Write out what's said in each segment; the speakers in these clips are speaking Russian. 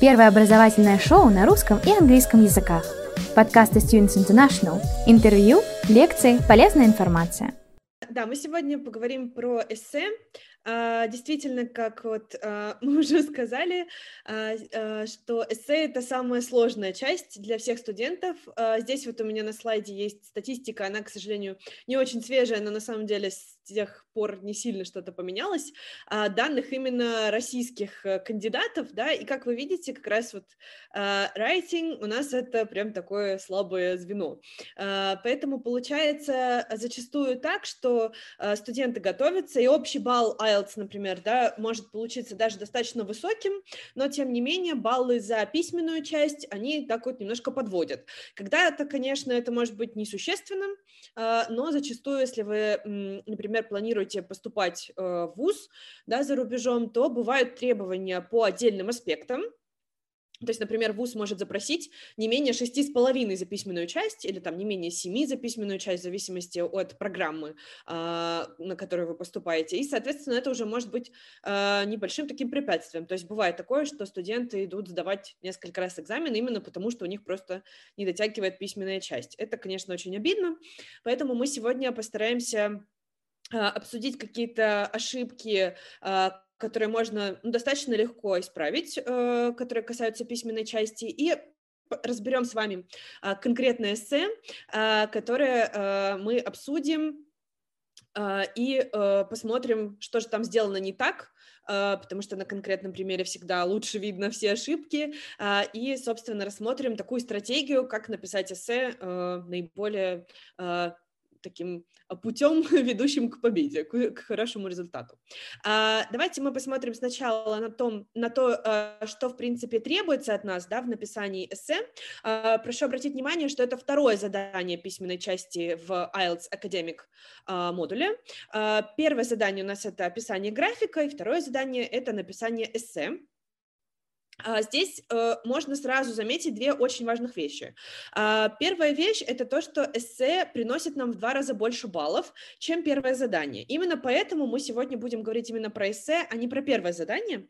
Первое образовательное шоу на русском и английском языках. Подкасты Students International. Интервью, лекции, полезная информация. Да, мы сегодня поговорим про эссе. А, действительно, как вот а, мы уже сказали, а, что эссе — это самая сложная часть для всех студентов. Здесь вот у меня на слайде есть статистика, она, к сожалению, не очень свежая, но на самом деле тех пор не сильно что-то поменялось, данных именно российских э, кандидатов, да, и как вы видите, как раз вот writing у нас это прям такое слабое звено. Поэтому получается зачастую так, что студенты готовятся, и общий балл IELTS, например, да, может получиться даже достаточно высоким, но тем не менее баллы за письменную часть, они так вот немножко подводят. Когда-то, конечно, это может быть несущественным, а, но зачастую, если вы, например, планируете поступать э, в ВУЗ да, за рубежом, то бывают требования по отдельным аспектам, то есть, например, ВУЗ может запросить не менее шести с половиной за письменную часть или там не менее семи за письменную часть в зависимости от программы, а, на которую вы поступаете. И, соответственно, это уже может быть а, небольшим таким препятствием. То есть бывает такое, что студенты идут сдавать несколько раз экзамен именно потому, что у них просто не дотягивает письменная часть. Это, конечно, очень обидно. Поэтому мы сегодня постараемся обсудить какие-то ошибки, которые можно ну, достаточно легко исправить, э, которые касаются письменной части, и разберем с вами э, конкретное эссе, которое э, мы обсудим и э, посмотрим, что же там сделано не так, потому что на конкретном примере всегда лучше видно все ошибки, и, собственно, рассмотрим такую стратегию, как написать эссе наиболее таким а, путем, ведущим к победе, к, хорошему результату. А, давайте мы посмотрим сначала на, том, на то, а, что, в принципе, требуется от нас да, в написании эссе. Прошу обратить внимание, что это второе задание письменной части в IELTS Academic модуле. Первое задание у нас это описание графика, и второе задание это написание эссе. А, здесь э, можно сразу заметить две очень важных вещи. Э, первая вещь – это то, что эссе приносит нам в два раза больше баллов, чем первое задание. Именно поэтому мы сегодня будем говорить именно про эссе, а не про первое задание,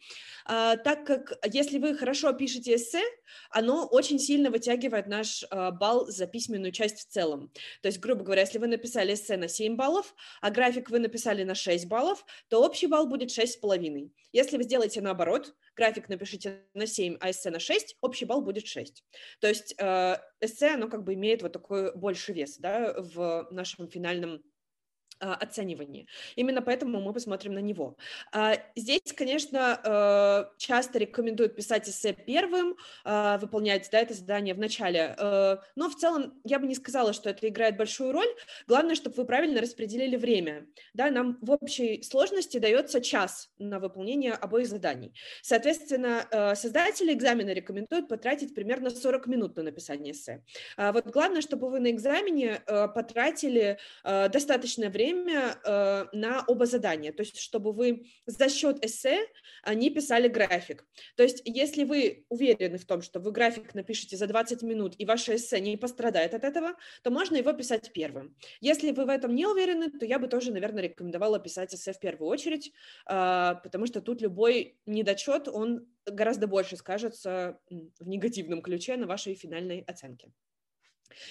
э, так как если вы хорошо пишете эссе, оно очень сильно вытягивает наш э, балл за письменную часть в целом. То есть, грубо говоря, если вы написали эссе на 7 баллов, а график вы написали на 6 баллов, то общий балл будет 6,5. Если вы сделаете наоборот, график напишите на 7, а эссе на 6, общий балл будет 6. То есть э, эссе, оно как бы имеет вот такой больше вес да, в нашем финальном оценивании. Именно поэтому мы посмотрим на него. А, здесь, конечно, э, часто рекомендуют писать эссе первым, а, выполнять да, это задание в начале, э, но в целом я бы не сказала, что это играет большую роль. Главное, чтобы вы правильно распределили время. Да, нам в общей сложности дается час на выполнение обоих заданий. Соответственно, э, создатели экзамена рекомендуют потратить примерно 40 минут на написание эссе. Вот главное, чтобы вы на экзамене потратили достаточное время время э, на оба задания, то есть чтобы вы за счет эссе не писали график. То есть если вы уверены в том, что вы график напишете за 20 минут и ваше эссе не пострадает от этого, то можно его писать первым. Если вы в этом не уверены, то я бы тоже, наверное, рекомендовала писать эссе в первую очередь, э, потому что тут любой недочет, он гораздо больше скажется в негативном ключе на вашей финальной оценке.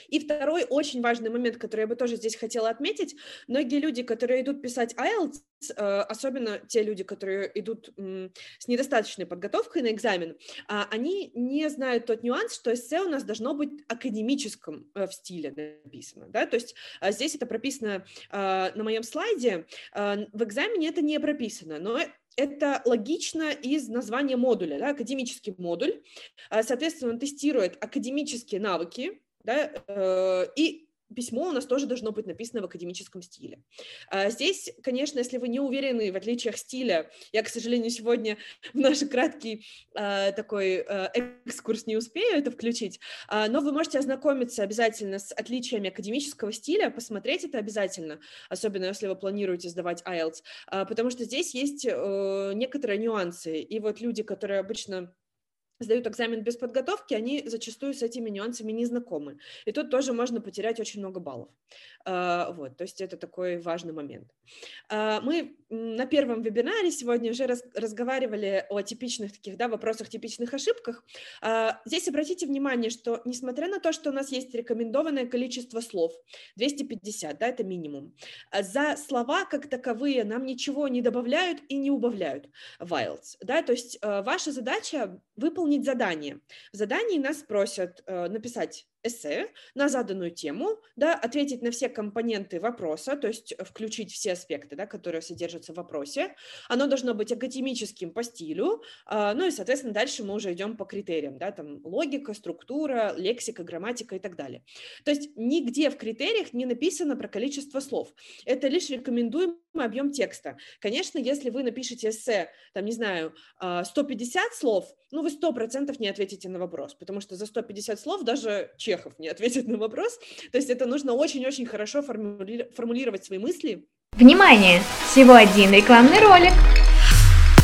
И второй очень важный момент, который я бы тоже здесь хотела отметить, многие люди, которые идут писать IELTS, э, особенно те люди, которые идут с недостаточной подготовкой на экзамен, а, они не знают тот нюанс, что эссе у нас должно быть академическом э, в стиле написано, да, то есть а, здесь это прописано на моем слайде, в экзамене это не прописано, но это логично из названия модуля, да, академический модуль. Соответственно, он тестирует академические навыки, да, э, и письмо у нас тоже должно быть написано в академическом стиле. А здесь, конечно, если вы не уверены в отличиях стиля, я, к сожалению, сегодня в наш краткий э, такой э, экскурс не успею это включить, э, но вы можете ознакомиться обязательно с отличиями академического стиля, посмотреть это обязательно, особенно если вы планируете сдавать IELTS, потому что здесь есть э, некоторые нюансы, и вот люди, которые обычно сдают экзамен без подготовки, они зачастую с этими нюансами не знакомы. И тут тоже можно потерять очень много баллов. А, вот, то есть это такой важный момент. А, мы на первом вебинаре сегодня уже раз, разговаривали о типичных таких, да, вопросах, типичных ошибках. А, здесь обратите внимание, что несмотря на то, что у нас есть рекомендованное количество слов, 250, да, это минимум, а за слова как таковые нам ничего не добавляют и не убавляют wilds, да, то есть а, ваша задача выполнить задание. В задании нас просят а, написать эссе на заданную тему, да, ответить на все компоненты вопроса, то есть включить все аспекты, да, которые содержатся в вопросе. Оно должно быть академическим по стилю, э, ну и, соответственно, дальше мы уже идем по критериям, да, там логика, структура, лексика, грамматика и так далее. То есть нигде в критериях не написано про количество слов. Это лишь рекомендуемый объем текста. Конечно, если вы напишете эссе, там, не знаю, 150 а, слов, ну, вы 100% не ответите на вопрос, потому что за 150 слов даже Чехов не ответит на вопрос. То есть это нужно очень-очень хорошо формули... формулировать свои мысли. Внимание! Всего один рекламный ролик.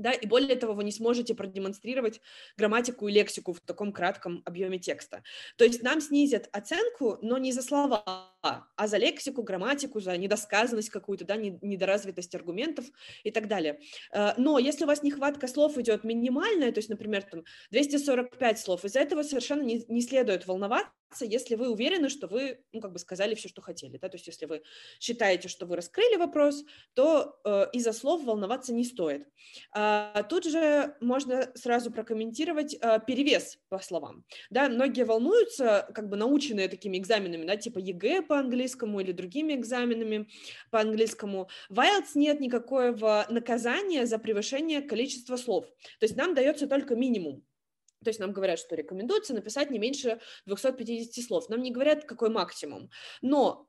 да, и более того, вы не сможете продемонстрировать грамматику и лексику в таком кратком объеме текста. То есть нам снизят оценку, но не за слова, а за лексику, грамматику, за недосказанность какую-то, да, недоразвитость аргументов и так далее. Э, но если у вас нехватка слов идет минимальная, то есть, например, там 245 слов, из-за этого совершенно не, не следует волноваться, если вы уверены, что вы, ну, как бы сказали все, что хотели, да, то есть если вы считаете, что вы раскрыли вопрос, то э, из-за слов волноваться не стоит. А, тут же можно сразу прокомментировать э, перевес по словам, да, многие волнуются, как бы наученные такими экзаменами, да, типа ЕГЭ по английскому или другими экзаменами по английскому. В IELTS нет никакого наказания за превышение количества слов, то есть нам дается только минимум, то есть нам говорят, что рекомендуется написать не меньше 250 слов. Нам не говорят, какой максимум. Но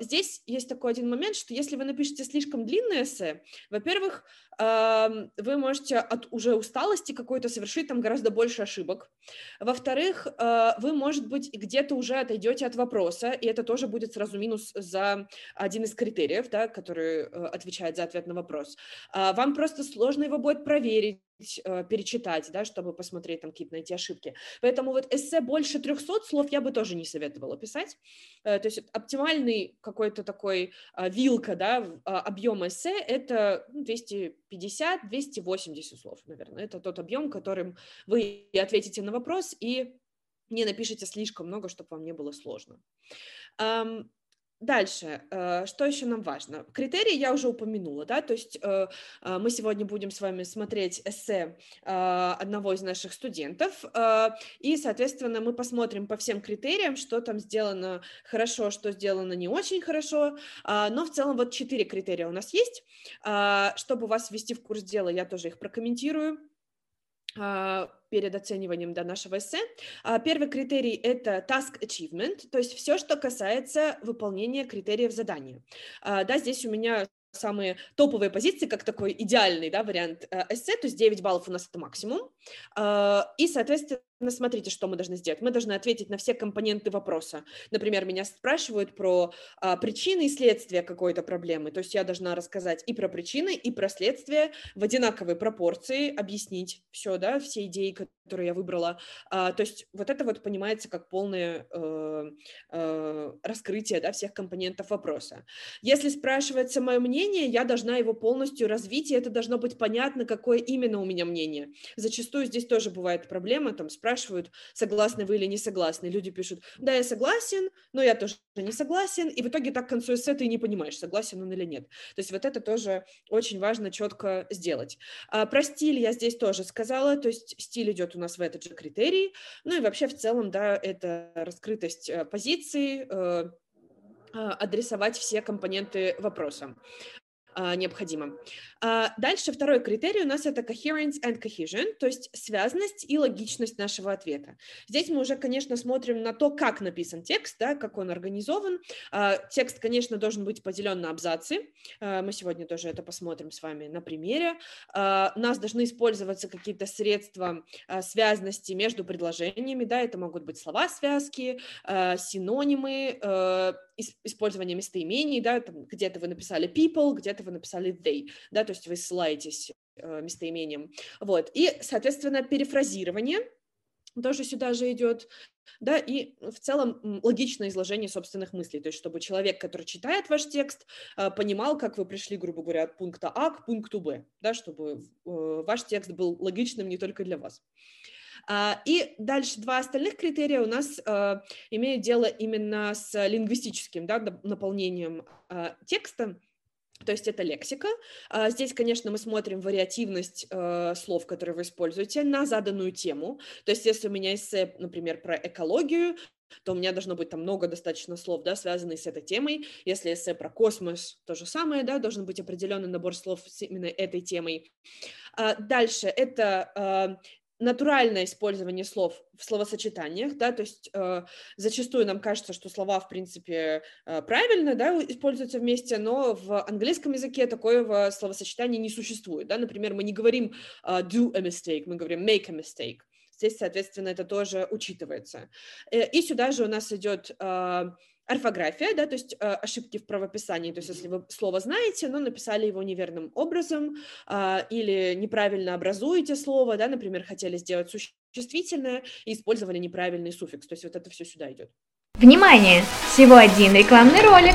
здесь есть такой один момент, что если вы напишете слишком длинное эссе, во-первых, э, вы можете от уже усталости какой-то совершить там гораздо больше ошибок. Во-вторых, э, вы, может быть, где-то уже отойдете от вопроса, и это тоже будет сразу минус за один из критериев, да, который э, отвечает за ответ на вопрос. Э, вам просто сложно его будет проверить Э, перечитать, да, чтобы посмотреть там какие-то найти ошибки. Поэтому вот эссе больше 300 слов я бы тоже не советовала писать. Э, то есть оптимальный какой-то такой а, вилка, да, а, объем эссе это 250-280 ну, слов, наверное. Это тот объем, которым вы ответите на вопрос и не напишите слишком много, чтобы вам не было сложно. Дальше, э, что еще нам важно? Критерии я уже упомянула, да, то есть э, э, мы сегодня будем с вами смотреть эссе одного из наших студентов, и, соответственно, мы посмотрим по всем критериям, что там сделано хорошо, что сделано не очень хорошо, но в целом вот четыре критерия у нас есть. Чтобы вас ввести в курс дела, я тоже их прокомментирую перед оцениванием да, нашего эссе. А, первый критерий – это task achievement, то есть все, что касается выполнения критериев задания. А, да, здесь у меня самые топовые позиции, как такой идеальный да, вариант э, эссе, то есть 9 баллов у нас это максимум. А, и, соответственно, смотрите, что мы должны сделать. Мы должны ответить на все компоненты вопроса. Например, меня спрашивают про а, причины и следствия какой-то проблемы. То есть я должна рассказать и про причины, и про следствия в одинаковой пропорции, объяснить все, да, все идеи, которые я выбрала. А, то есть вот это вот понимается как полное э, э, раскрытие да, всех компонентов вопроса. Если спрашивается мое мнение, я должна его полностью развить, и это должно быть понятно, какое именно у меня мнение. Зачастую здесь тоже бывает проблема, там спрашивают, спрашивают, согласны вы или не согласны. Люди пишут, да, я согласен, но я тоже не согласен, и в итоге так к концу эссе ты не понимаешь, согласен он или нет. То есть вот это тоже очень важно четко сделать. А, про стиль я здесь тоже сказала, то есть стиль идет у нас в этот же критерий, ну и вообще в целом, да, это раскрытость э, позиции, э, а, адресовать все компоненты вопроса. а, необходимо. А, дальше второй критерий у нас это coherence and cohesion, то есть связность и логичность нашего ответа. Здесь мы уже, конечно, смотрим на то, как написан текст, да, как он организован. А, текст, конечно, должен быть поделен на абзацы. А, мы сегодня тоже это посмотрим с вами на примере. У нас должны использоваться какие-то средства связности между предложениями, да, это могут быть слова связки, а, синонимы, использование местоимений, да, там где-то вы написали people, где-то вы написали they, да, то есть вы ссылаетесь э, местоимением. Вот. И, соответственно, перефразирование тоже сюда же идет, да, и в целом логичное изложение собственных мыслей, то есть чтобы человек, который читает ваш текст, э, понимал, как вы пришли, грубо говоря, от пункта А к пункту Б, да, чтобы э, ваш текст был логичным не только для вас. А, и дальше два остальных критерия у нас имеют дело именно с лингвистическим да, наполнением текста. То есть это лексика. Здесь, конечно, мы смотрим вариативность слов, которые вы используете на заданную тему. То есть если у меня эссе, например, про экологию, то у меня должно быть там много достаточно слов, да, связанных с этой темой. Если эссе про космос, то же самое, да, должен быть определенный набор слов с именно этой темой. Дальше это натуральное использование слов в словосочетаниях, да, то есть э, зачастую нам кажется, что слова, в принципе, э, правильно, да, используются вместе, но в английском языке такого словосочетания не существует, да, например, мы не говорим э, do a mistake, мы говорим make a mistake, здесь, соответственно, это тоже учитывается. Э, и сюда же у нас идет э, орфография, да, то есть э, ошибки в правописании, то есть если вы слово знаете, но написали его неверным образом э, или неправильно образуете слово, да, например, хотели сделать существительное и использовали неправильный суффикс, то есть вот это все сюда идет. Внимание! Всего один рекламный ролик.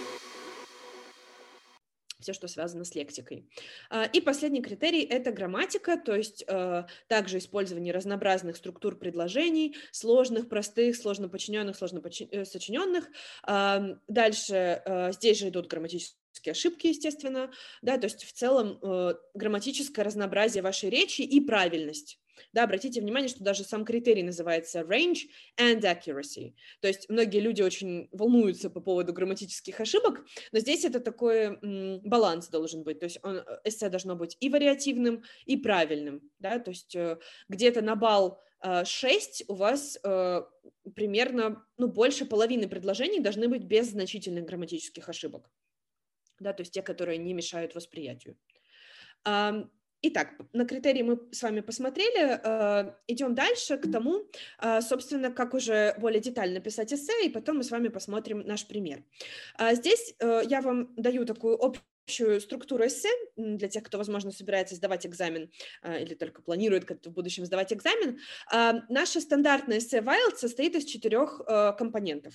все, что связано с лексикой. А, и последний критерий – это грамматика, то есть э, также использование разнообразных структур предложений, сложных, простых, сложно подчиненных, сложно э, сочиненных. Дальше э, здесь же идут грамматические ошибки, естественно, да, то есть в целом грамматическое разнообразие вашей речи и правильность. Да, обратите внимание, что даже сам критерий называется range and accuracy. То есть многие люди очень волнуются по поводу грамматических ошибок, но здесь это такой баланс должен быть. То есть он, э, эссе должно быть и вариативным, и правильным. Да? То есть э, где-то на балл 6 э, у вас э, примерно, ну, больше половины предложений должны быть без значительных грамматических ошибок. Да, то есть те, которые не мешают восприятию. Итак, на критерии мы с вами посмотрели. Э, идем дальше к тому, э, собственно, как уже более детально писать эссе, и потом мы с вами посмотрим наш пример. А здесь э, я вам даю такую общую структуру эссе для тех, кто, возможно, собирается сдавать экзамен или только планирует в будущем сдавать экзамен. А, Наша стандартная эссе Wild состоит из четырех компонентов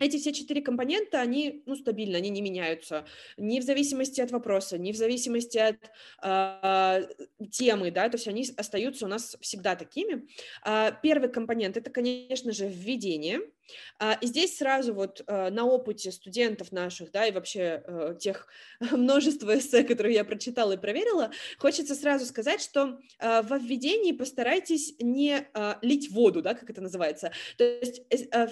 эти все четыре компонента, они ну, стабильны, они не меняются ни в зависимости от вопроса, ни в зависимости от э, темы, да, то есть они остаются у нас всегда такими. Э, первый компонент – это, конечно же, введение – и здесь сразу вот а, на опыте студентов наших, да, и вообще э, тех множества эссе, которые я прочитала и проверила, хочется сразу сказать, что а, во введении постарайтесь не лить воду, да, как это называется. То есть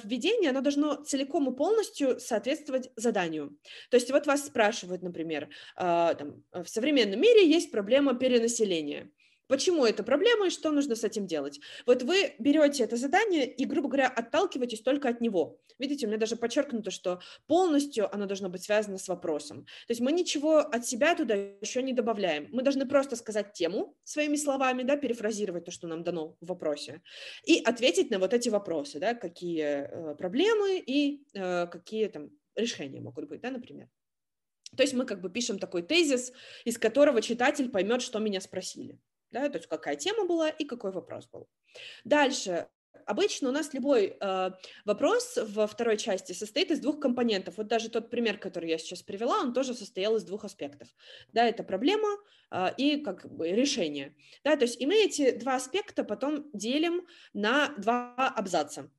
введение, оно должно целиком и полностью соответствовать заданию. То есть вот вас спрашивают, например, там, в современном мире есть проблема перенаселения. Почему это проблема и что нужно с этим делать? Вот вы берете это задание и, грубо говоря, отталкиваетесь только от него. Видите, у меня даже подчеркнуто, что полностью оно должно быть связано с вопросом. То есть мы ничего от себя туда еще не добавляем. Мы должны просто сказать тему своими словами, да, перефразировать то, что нам дано в вопросе, и ответить на вот эти вопросы, да, какие э, проблемы и э, какие там решения могут быть, да, например. То есть мы как бы пишем такой тезис, из которого читатель поймет, что меня спросили да, то есть какая тема была и какой вопрос был. Дальше Обычно у нас любой э, вопрос во второй части состоит из двух компонентов. Вот даже тот пример, который я сейчас привела, он тоже состоял из двух аспектов. Да, это проблема э, и как бы решение. Да, то есть и мы эти два аспекта потом делим на два абзаца.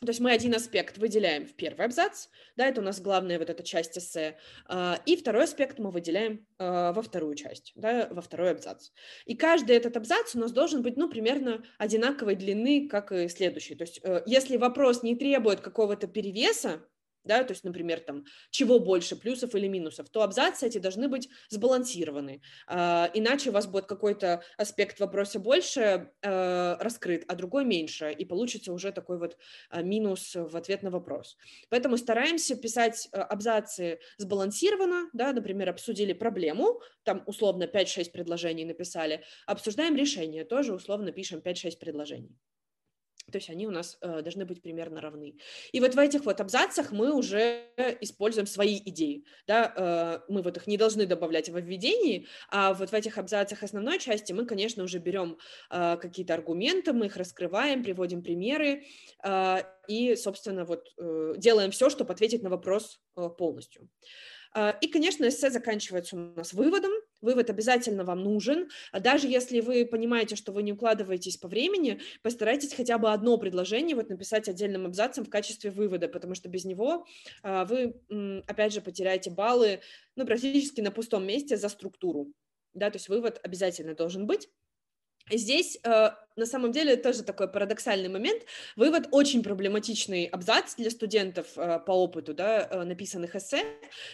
То есть мы один аспект выделяем в первый абзац, да, это у нас главная вот эта часть эссе, а, и второй аспект мы выделяем а, во вторую часть, да, во второй абзац. И каждый этот абзац у нас должен быть, ну, примерно одинаковой длины, как и следующий. То есть э, если вопрос не требует какого-то перевеса, да, то есть, например, там, чего больше, плюсов или минусов, то абзацы эти должны быть сбалансированы, а, иначе у вас будет какой-то аспект вопроса больше а, раскрыт, а другой меньше, и получится уже такой вот а, минус в ответ на вопрос. Поэтому стараемся писать а, абзацы сбалансированно, да, например, обсудили проблему, там условно 5-6 предложений написали, обсуждаем решение, тоже условно пишем 5-6 предложений. То есть они у нас э, должны быть примерно равны. И вот в этих вот абзацах мы уже используем свои идеи. Да? Э, мы вот их не должны добавлять во введении, а вот в этих абзацах основной части мы, конечно, уже берем э, какие-то аргументы, мы их раскрываем, приводим примеры э, и, собственно, вот э, делаем все, чтобы ответить на вопрос э, полностью. Э, и, конечно, эссе заканчивается у нас выводом, Вывод обязательно вам нужен. А даже если вы понимаете, что вы не укладываетесь по времени, постарайтесь хотя бы одно предложение вот написать отдельным абзацем в качестве вывода, потому что без него а, вы, опять же, потеряете баллы ну, практически на пустом месте за структуру. Да, то есть вывод обязательно должен быть. Здесь э, на самом деле тоже такой парадоксальный момент. Вывод очень проблематичный абзац для студентов э, по опыту да, э, написанных эссе,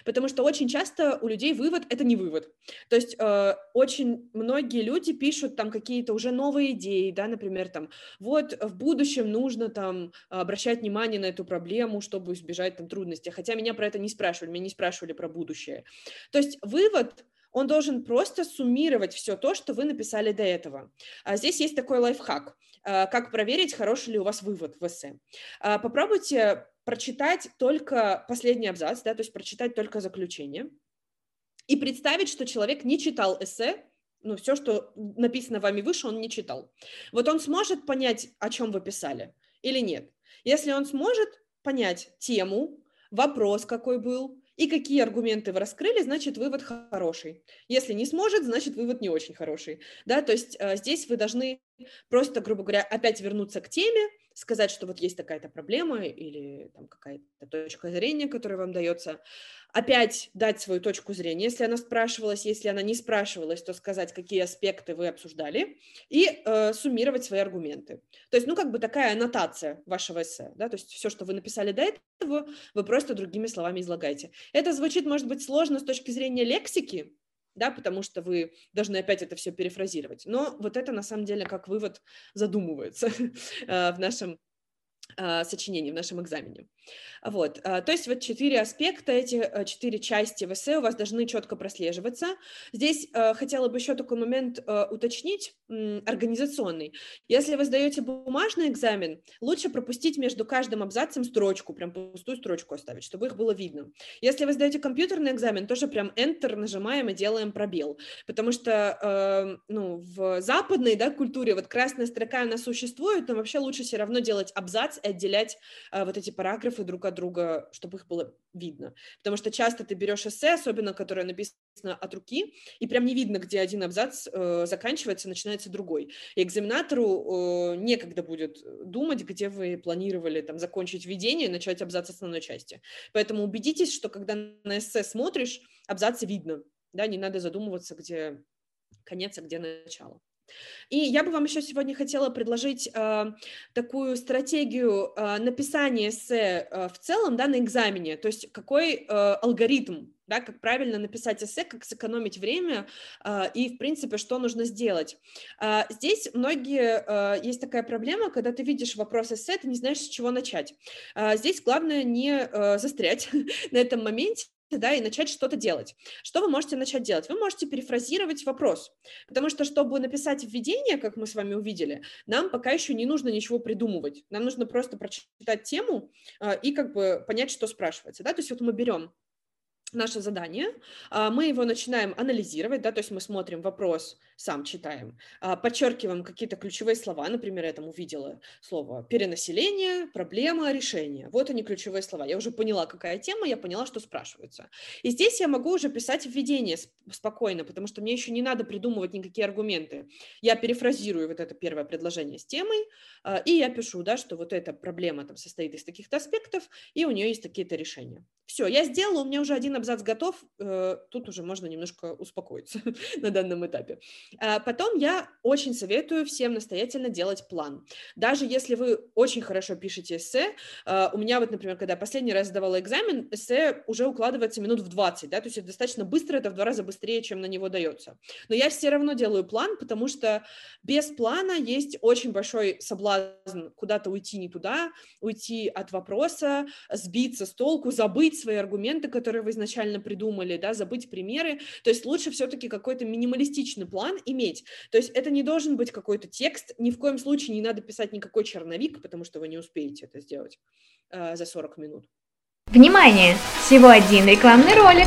потому что очень часто у людей вывод — это не вывод. То есть э, очень многие люди пишут там какие-то уже новые идеи, да, например, там, вот в будущем нужно там обращать внимание на эту проблему, чтобы избежать там трудностей, хотя меня про это не спрашивали, меня не спрашивали про будущее. То есть вывод — он должен просто суммировать все то, что вы написали до этого. А здесь есть такой лайфхак, а, как проверить, хороший ли у вас вывод в эссе. А, попробуйте прочитать только последний абзац, да, то есть прочитать только заключение, и представить, что человек не читал эссе, ну, все, что написано вами выше, он не читал. Вот он сможет понять, о чем вы писали или нет. Если он сможет понять тему, вопрос какой был, и какие аргументы вы раскрыли, значит, вывод хороший. Если не сможет, значит, вывод не очень хороший. Да, то есть э, здесь вы должны просто, грубо говоря, опять вернуться к теме, сказать, что вот есть такая-то проблема или там какая-то точка зрения, которая вам дается, опять дать свою точку зрения. Если она спрашивалась, если она не спрашивалась, то сказать, какие аспекты вы обсуждали, и э, суммировать свои аргументы. То есть, ну, как бы такая аннотация вашего эссе, да, то есть все, что вы написали до этого, вы просто другими словами излагаете. Это звучит, может быть, сложно с точки зрения лексики, да, потому что вы должны опять это все перефразировать. Но вот это на самом деле как вывод задумывается э, в нашем э, сочинении, в нашем экзамене. Вот, а, то есть вот четыре аспекта, эти э, четыре части в эссе у вас должны четко прослеживаться. Здесь э, хотела бы еще такой момент э, уточнить, организационный. Если вы сдаете бумажный экзамен, лучше пропустить между каждым абзацем строчку, прям пустую строчку оставить, чтобы их было видно. Если вы сдаете компьютерный экзамен, тоже прям Enter нажимаем и делаем пробел, потому что ну, в западной да, культуре вот красная строка, она существует, но вообще лучше все равно делать абзац и отделять вот эти параграфы друг от друга, чтобы их было видно. Потому что часто ты берешь эссе, особенно которое написано от руки, и прям не видно, где один абзац э, заканчивается, начинается другой. И экзаменатору э, некогда будет думать, где вы планировали там закончить введение, начать абзац основной части. Поэтому убедитесь, что когда на эссе смотришь, абзацы видно, да, не надо задумываться, где конец, а где начало. И я бы вам еще сегодня хотела предложить э, такую стратегию э, написания эссе э, в целом, да, на экзамене, то есть какой э, алгоритм, да, как правильно написать эссе, как сэкономить время э, и, в принципе, что нужно сделать. Э, здесь многие, э, есть такая проблема, когда ты видишь вопрос эссе, ты не знаешь, с чего начать. Э, здесь главное не э, застрять на этом моменте, да, и начать что-то делать. Что вы можете начать делать? Вы можете перефразировать вопрос, потому что, чтобы написать введение, как мы с вами увидели, нам пока еще не нужно ничего придумывать. Нам нужно просто прочитать тему э, и как бы понять, что спрашивается, да, то есть вот мы берем наше задание, а, мы его начинаем анализировать, да, то есть мы смотрим вопрос, сам читаем, а, подчеркиваем какие-то ключевые слова, например, я там увидела слово перенаселение, проблема, решение. Вот они ключевые слова. Я уже поняла, какая тема, я поняла, что спрашивается. И здесь я могу уже писать введение спокойно, потому что мне еще не надо придумывать никакие аргументы. Я перефразирую вот это первое предложение с темой, а, и я пишу, да, что вот эта проблема там состоит из таких-то аспектов, и у нее есть такие-то решения. Все, я сделала, у меня уже один абзац готов, э, тут уже можно немножко успокоиться на данном этапе. А потом я очень советую всем настоятельно делать план. Даже если вы очень хорошо пишете эссе, э, у меня вот, например, когда последний раз сдавала экзамен, эссе уже укладывается минут в 20, да, то есть это достаточно быстро, это в два раза быстрее, чем на него дается. Но я все равно делаю план, потому что без плана есть очень большой соблазн куда-то уйти не туда, уйти от вопроса, сбиться с толку, забыть свои аргументы, которые вы изначально придумали, да, забыть примеры. То есть лучше все-таки какой-то минималистичный план иметь. То есть это не должен быть какой-то текст, ни в коем случае не надо писать никакой черновик, потому что вы не успеете это сделать э, за 40 минут. Внимание! Всего один рекламный ролик.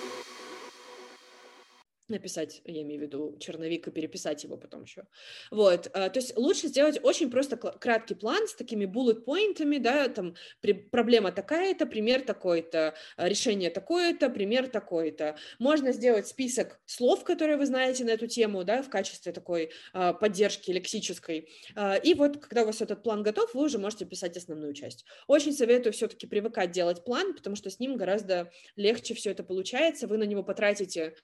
написать, я имею в виду черновик и переписать его потом еще. Вот, а, то есть лучше сделать очень просто краткий план с такими bullet поинтами, да, там проблема такая-то, пример такой-то, а, решение такое-то, пример такой-то. Можно сделать список слов, которые вы знаете на эту тему, да, в качестве такой а, поддержки лексической. И вот, когда у вас этот план готов, вы уже можете писать основную часть. Очень советую все-таки привыкать делать план, потому что с ним гораздо легче все это получается, вы на него потратите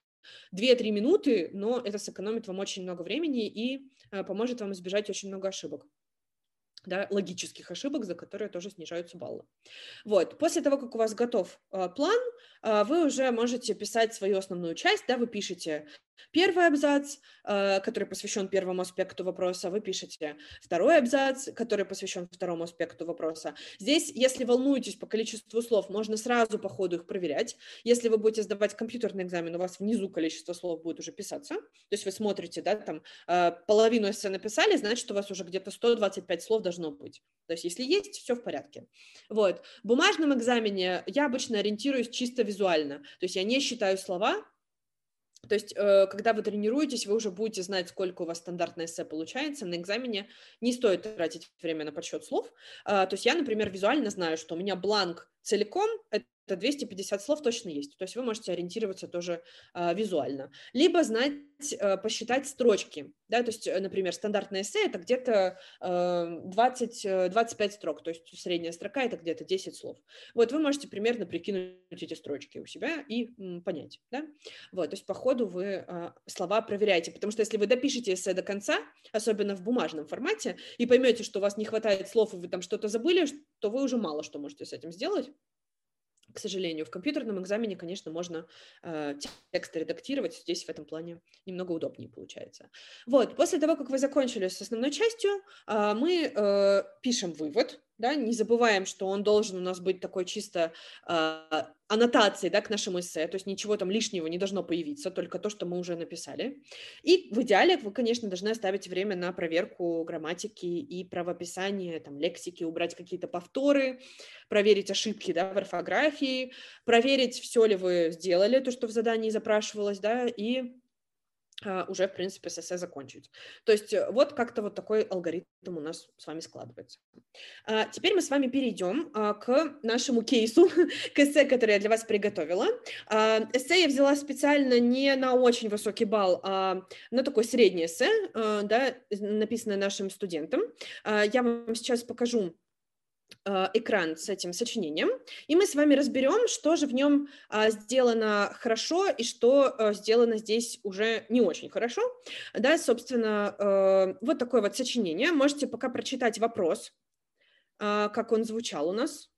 2-3 минуты, но это сэкономит вам очень много времени и э, поможет вам избежать очень много ошибок да, логических ошибок, за которые тоже снижаются баллы. Вот, после того, как у вас готов э, план, э, вы уже можете писать свою основную часть, да, вы пишете первый абзац, э, который посвящен первому аспекту вопроса, вы пишете второй абзац, который посвящен второму аспекту вопроса. Здесь, если волнуетесь по количеству слов, можно сразу по ходу их проверять. Если вы будете сдавать компьютерный экзамен, у вас внизу количество слов будет уже писаться, то есть вы смотрите, да, там э, половину эссе написали, значит, у вас уже где-то 125 слов должно быть. То есть если есть, все в порядке. Вот. В бумажном экзамене я обычно ориентируюсь чисто визуально. То есть я не считаю слова, то есть, э, когда вы тренируетесь, вы уже будете знать, сколько у вас стандартное эссе получается. На экзамене не стоит тратить время на подсчет слов. А, то есть я, например, визуально знаю, что у меня бланк целиком – это это 250 слов точно есть. То есть вы можете ориентироваться тоже э, визуально. Либо знать, э, посчитать строчки. Да? То есть, э, например, стандартное эссе – это где-то э, 20, 25 строк, то есть средняя строка – это где-то 10 слов. Вот вы можете примерно прикинуть эти строчки у себя и м, понять. Да? Вот, то есть по ходу вы э, слова проверяете, потому что если вы допишете эссе до конца, особенно в бумажном формате, и поймете, что у вас не хватает слов, и вы там что-то забыли, то вы уже мало что можете с этим сделать к сожалению. В компьютерном экзамене, конечно, можно э, текст редактировать, здесь в этом плане немного удобнее получается. Вот, после того, как вы закончили с основной частью, э, мы э, пишем вывод, да, не забываем, что он должен у нас быть такой чисто э, аннотацией, да, к нашему эссе, то есть ничего там лишнего не должно появиться, только то, что мы уже написали. И в идеале вы, конечно, должны оставить время на проверку грамматики и правописания, там, лексики, убрать какие-то повторы, проверить ошибки, да, в орфографии, проверить, все ли вы сделали, то, что в задании запрашивалось, да, и уже, в принципе, с закончить. То есть э, вот как-то вот такой алгоритм у нас с вами складывается. А, теперь мы с вами перейдем а, к нашему кейсу, к эссе, который я для вас приготовила. Эссе я взяла специально не на очень высокий балл, а на такой средний эссе, да, написанное нашим студентам. Я вам сейчас покажу а, экран с этим сочинением, и мы с вами разберем, что же в нем а, сделано хорошо и что а, сделано здесь уже не очень хорошо. Да, собственно, вот такое вот сочинение. Можете пока прочитать вопрос, как он звучал у нас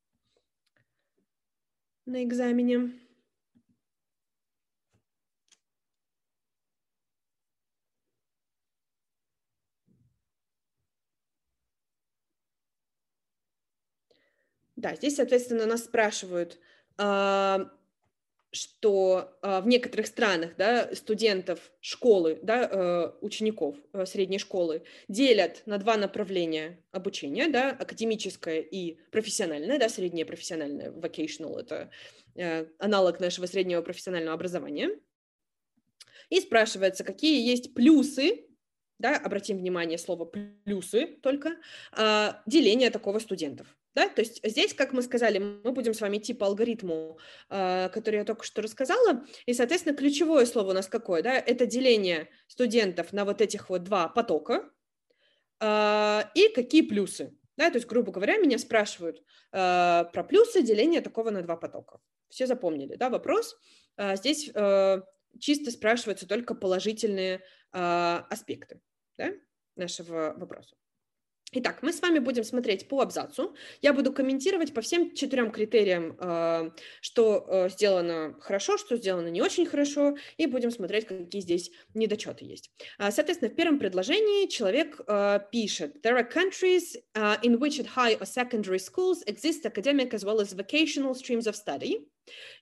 на экзамене. Да, здесь, соответственно, нас спрашивают, а, что а, в некоторых странах да, студентов школы, да, э, учеников средней школы делят на два направления обучения, да, академическое и профессиональное, да, среднее профессиональное, vocational, это э, аналог нашего среднего профессионального образования. И спрашивается, какие есть плюсы, да, обратим внимание, слово плюсы только, а, деления такого студентов. Да? То есть здесь, как мы сказали, мы будем с вами идти по алгоритму, э, который я только что рассказала, и, соответственно, ключевое слово у нас какое? Да? Это деление студентов на вот этих вот два потока, э, и какие плюсы. Да? То есть, грубо говоря, меня спрашивают э, про плюсы деления такого на два потока. Все запомнили, да, вопрос? Здесь чисто спрашиваются только положительные аспекты да, нашего вопроса. Итак, мы с вами будем смотреть по абзацу. Я буду комментировать по всем четырем критериям, э, что э, сделано хорошо, что сделано не очень хорошо, и будем смотреть, какие здесь недочеты есть. А, соответственно, в первом предложении человек э, пишет «There are countries in which at high or secondary schools exist academic as well as vocational streams of study».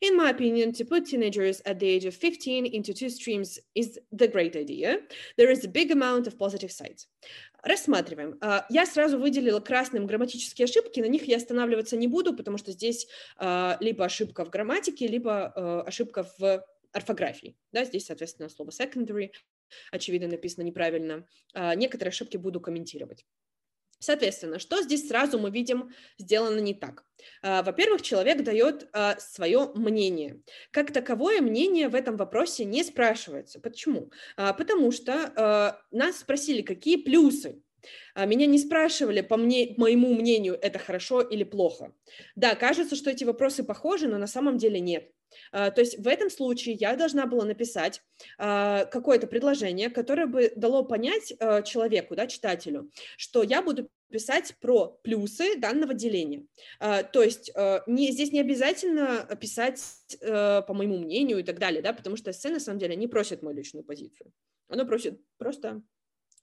In my opinion, to put teenagers at the age of 15 into two streams is the great idea. There is a big amount of positive sides. Рассматриваем. А, я сразу выделила красным грамматические ошибки, на них я останавливаться не буду, потому что здесь а, либо ошибка в грамматике, либо а, ошибка в орфографии. Да, здесь, соответственно, слово secondary, очевидно, написано неправильно. Некоторые ошибки буду комментировать. Соответственно, что здесь сразу мы видим сделано не так? Во-первых, человек дает свое мнение. Как таковое мнение в этом вопросе не спрашивается. Почему? Потому что нас спросили, какие плюсы меня не спрашивали, по мне, моему мнению, это хорошо или плохо. Да, кажется, что эти вопросы похожи, но на самом деле нет. То есть в этом случае я должна была написать какое-то предложение, которое бы дало понять человеку, да, читателю, что я буду писать про плюсы данного деления. То есть не, здесь не обязательно писать по моему мнению и так далее, да, потому что эссе на самом деле не просит мою личную позицию. Оно просит просто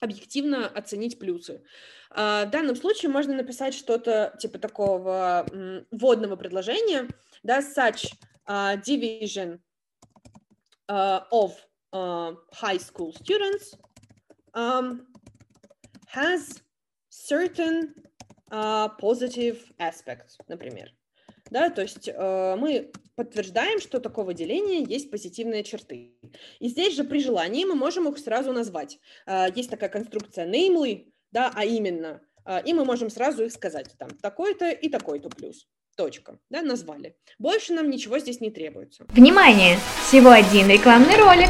объективно оценить плюсы. В данном случае можно написать что-то типа такого вводного предложения, да, such uh, division uh, of uh, high school students um, has certain uh, positive aspects, например. Да, то есть э, мы подтверждаем, что такого деления есть позитивные черты. И здесь же при желании мы можем их сразу назвать. Э, есть такая конструкция namely, да, а именно, э, и мы можем сразу их сказать, там, такой-то и такой-то плюс. Точка. Да, назвали. Больше нам ничего здесь не требуется. Внимание! Всего один рекламный ролик.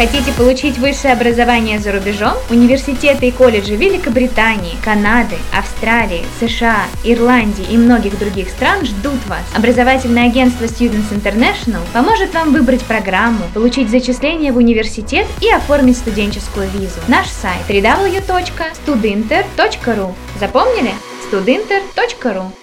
Хотите получить высшее образование за рубежом? Университеты и колледжи Великобритании, Канады, Австралии, США, Ирландии и многих других стран ждут вас. Образовательное агентство Students International поможет вам выбрать программу, получить зачисление в университет и оформить студенческую визу. Наш сайт www.studinter.ru Запомнили? studinter.ru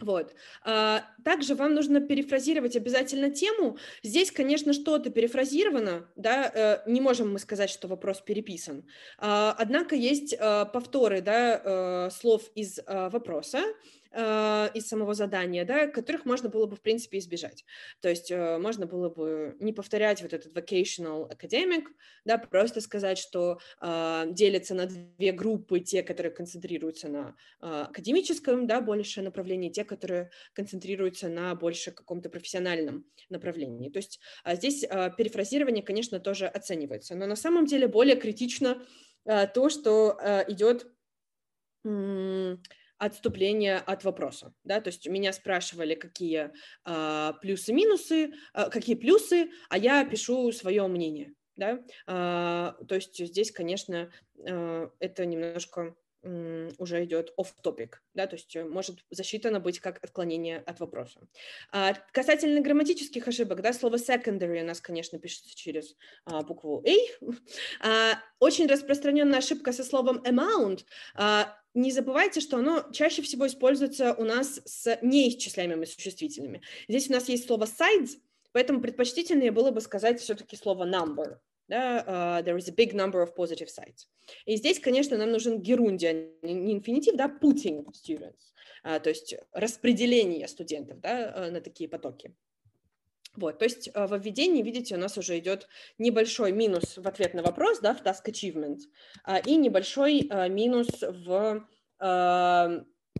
вот. А, также вам нужно перефразировать обязательно тему. Здесь, конечно, что-то перефразировано, да, э, не можем мы сказать, что вопрос переписан. А, однако есть э, повторы, да, э, слов из вопроса, э, из самого задания, да, которых можно было бы, в принципе, избежать. То есть э, можно было бы не повторять вот этот vocational academic, да, просто сказать, что э, делится на две группы, те, которые концентрируются на э, академическом, да, больше направлении, те, которые концентрируются на больше каком-то профессиональном направлении. То есть э, здесь э, перефразирование, конечно, тоже оценивается, но на самом деле более критично э, то, что э, идет отступление от вопроса, да, то есть меня спрашивали, какие а, плюсы-минусы, а, какие плюсы, а я пишу свое мнение, да, а, то есть здесь, конечно, а, это немножко уже идет off topic, да, то есть может засчитано быть как отклонение от вопроса. А, касательно грамматических ошибок, да, слово secondary у нас, конечно, пишется через а, букву A. А, очень распространенная ошибка со словом amount. А, не забывайте, что оно чаще всего используется у нас с неисчисляемыми существительными. Здесь у нас есть слово sides, поэтому предпочтительнее было бы сказать все-таки слово number. Да, uh, there is a big number of positive sides. И здесь, конечно, нам нужен герунди, а не инфинитив, да, putting students, uh, то есть распределение студентов, да, на такие потоки. Вот, то есть во введении, видите, у нас уже идет небольшой минус в ответ на вопрос, да, в task achievement, и небольшой минус в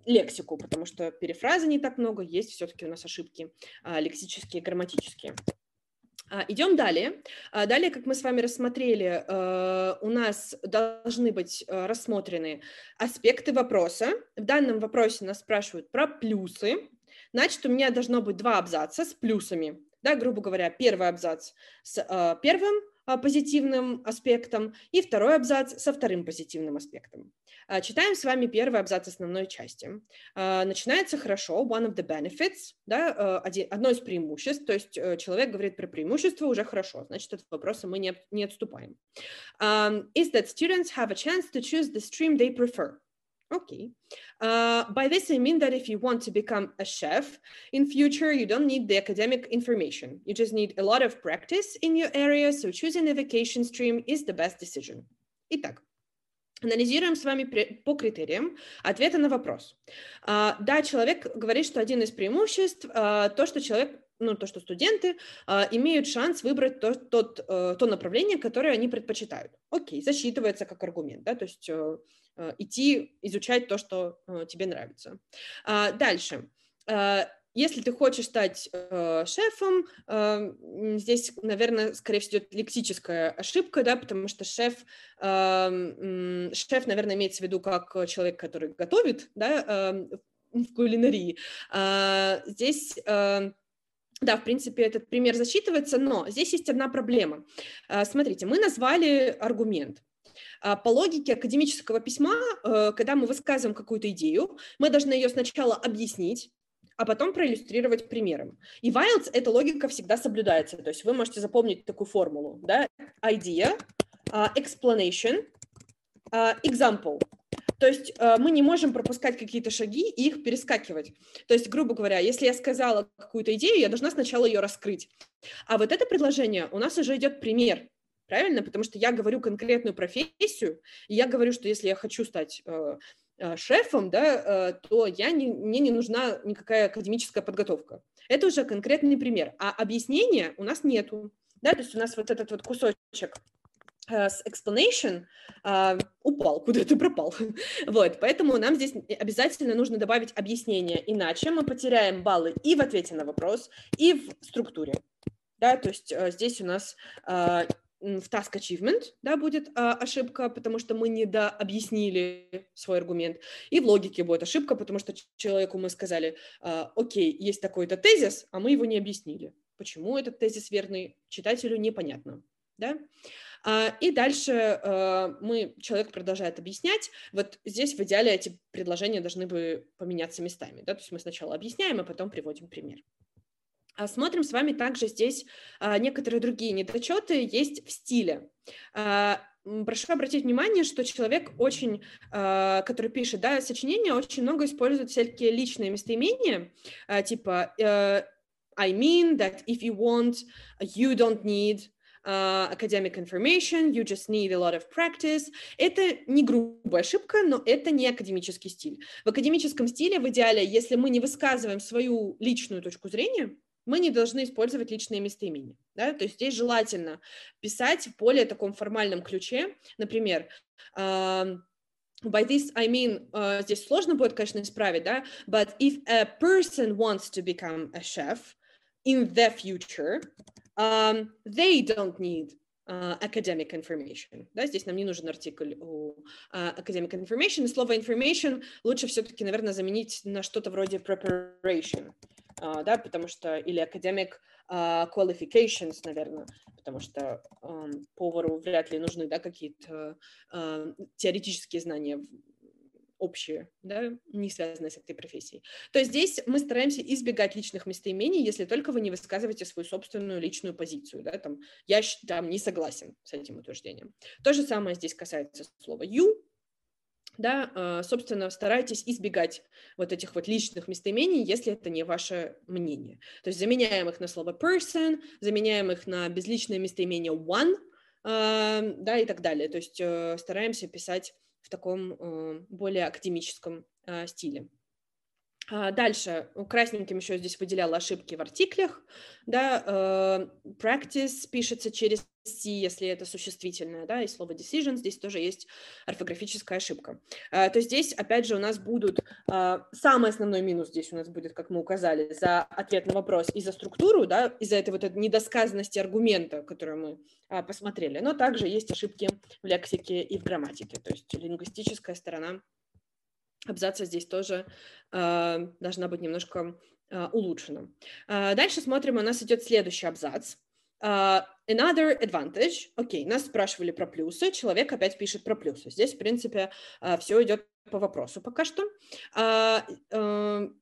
лексику, потому что перефразы не так много, есть все-таки у нас ошибки лексические, грамматические. А, идем далее. А, далее, как мы с вами рассмотрели, э, у нас должны быть э, рассмотрены аспекты вопроса. В данном вопросе нас спрашивают про плюсы. Значит, у меня должно быть два абзаца с плюсами. Да, грубо говоря, первый абзац с э, первым позитивным аспектом и второй абзац со вторым позитивным аспектом. А, читаем с вами первый абзац основной части. А, начинается хорошо, one of the benefits, да, одно из преимуществ, то есть э, человек говорит про преимущество уже хорошо, значит, от вопроса мы не, не отступаем. Is that students have a chance to choose the stream they prefer. Okay. Uh, by this, I mean that if you want to become a chef in future, you don't need the academic information. You just need a lot of practice in your area, so choosing a vacation stream is the best decision. Итак, Анализируем с вами по критериям ответа на вопрос. Uh, да, человек говорит, что один из преимуществ uh, то, что человек ну, то, что студенты uh, имеют шанс выбрать то, тот, то направление, которое они предпочитают. Окей, засчитывается как аргумент, да, то есть идти изучать то, что э, тебе нравится. А, дальше. Э, если ты хочешь стать э, шефом, э, здесь, наверное, скорее всего, идет лексическая ошибка, да, потому что шеф, э, шеф, наверное, имеется в виду как человек, который готовит, да, э, в кулинарии. Э, здесь э, да, в принципе, этот пример засчитывается, но здесь есть одна проблема. Смотрите, мы назвали аргумент. А, по логике академического письма, э, когда мы высказываем какую-то идею, мы должны ее сначала объяснить, а потом проиллюстрировать примером. И в IELTS эта логика всегда соблюдается. То есть вы можете запомнить такую формулу. Да? Idea, uh, explanation, uh, example. То есть uh, мы не можем пропускать какие-то шаги и их перескакивать. То есть, грубо говоря, если я сказала какую-то идею, я должна сначала ее раскрыть. А вот это предложение у нас уже идет пример правильно? Потому что я говорю конкретную профессию, и я говорю, что если я хочу стать э, э, шефом, да, э, то я не, мне не нужна никакая академическая подготовка. Это уже конкретный пример. А объяснения у нас нету. Да, то есть у нас вот этот вот кусочек с explanation uh, упал, куда-то пропал. вот, поэтому нам здесь обязательно нужно добавить объяснение, иначе мы потеряем баллы и в ответе на вопрос, и в структуре. Да, то есть uh, здесь у нас uh, в task achievement, да, будет а, ошибка, потому что мы не дообъяснили свой аргумент, и в логике будет ошибка, потому что человеку мы сказали, а, окей, есть такой-то тезис, а мы его не объяснили. Почему этот тезис верный, читателю непонятно, да? А, и дальше а, мы, человек продолжает объяснять, вот здесь в идеале эти предложения должны бы поменяться местами, да, то есть мы сначала объясняем, а потом приводим пример. А смотрим с вами также здесь а, некоторые другие недочеты есть в стиле. А, прошу обратить внимание, что человек очень, который пишет да, сочинение, очень много использует всякие личные местоимения, типа э, I mean that if you want, you don't need academic information, you just need a lot of practice. Это не грубая ошибка, но это не академический стиль. В академическом стиле, в идеале, если мы не высказываем свою личную точку зрения, мы не должны использовать личные местоимения. Да? То есть здесь желательно писать в более таком формальном ключе. Например, uh, by this I mean, uh, здесь сложно будет, конечно, исправить, да, but if a person wants to become a chef in the future, um, they don't need Uh, academic information. Да, здесь нам не нужен артикль у uh, academic information. Слово information лучше все-таки, наверное, заменить на что-то вроде preparation. Uh, да, потому что или academic uh, qualifications, наверное, потому что повару вряд ли нужны, да, какие-то uh, теоретические знания общие, да, не связанные с этой профессией. То есть здесь мы стараемся избегать личных местоимений, если только вы не высказываете свою собственную личную позицию, да, там, я там не согласен с этим утверждением. То же самое здесь касается слова you, да, а, собственно, старайтесь избегать вот этих вот личных местоимений, если это не ваше мнение. То есть заменяем их на слово person, заменяем их на безличное местоимение one, да, и так далее. То есть стараемся писать в таком более академическом стиле. А, дальше красненьким еще здесь выделяла ошибки в артиклях, да, э, practice пишется через C, если это существительное, да, и слово decision, здесь тоже есть орфографическая ошибка. А, то здесь, опять же, у нас будут, а, самый основной минус здесь у нас будет, как мы указали, за ответ на вопрос и за структуру, да, из-за этой вот этой недосказанности аргумента, которую мы посмотрели, но также есть ошибки в лексике и в грамматике, то есть лингвистическая сторона абзаца здесь тоже э, должна быть немножко э, улучшена. Э, дальше смотрим, у нас идет следующий абзац. Uh, another advantage. Окей, okay, нас спрашивали про плюсы, человек опять пишет про плюсы. Здесь, в принципе, uh, все идет по вопросу пока что. Uh,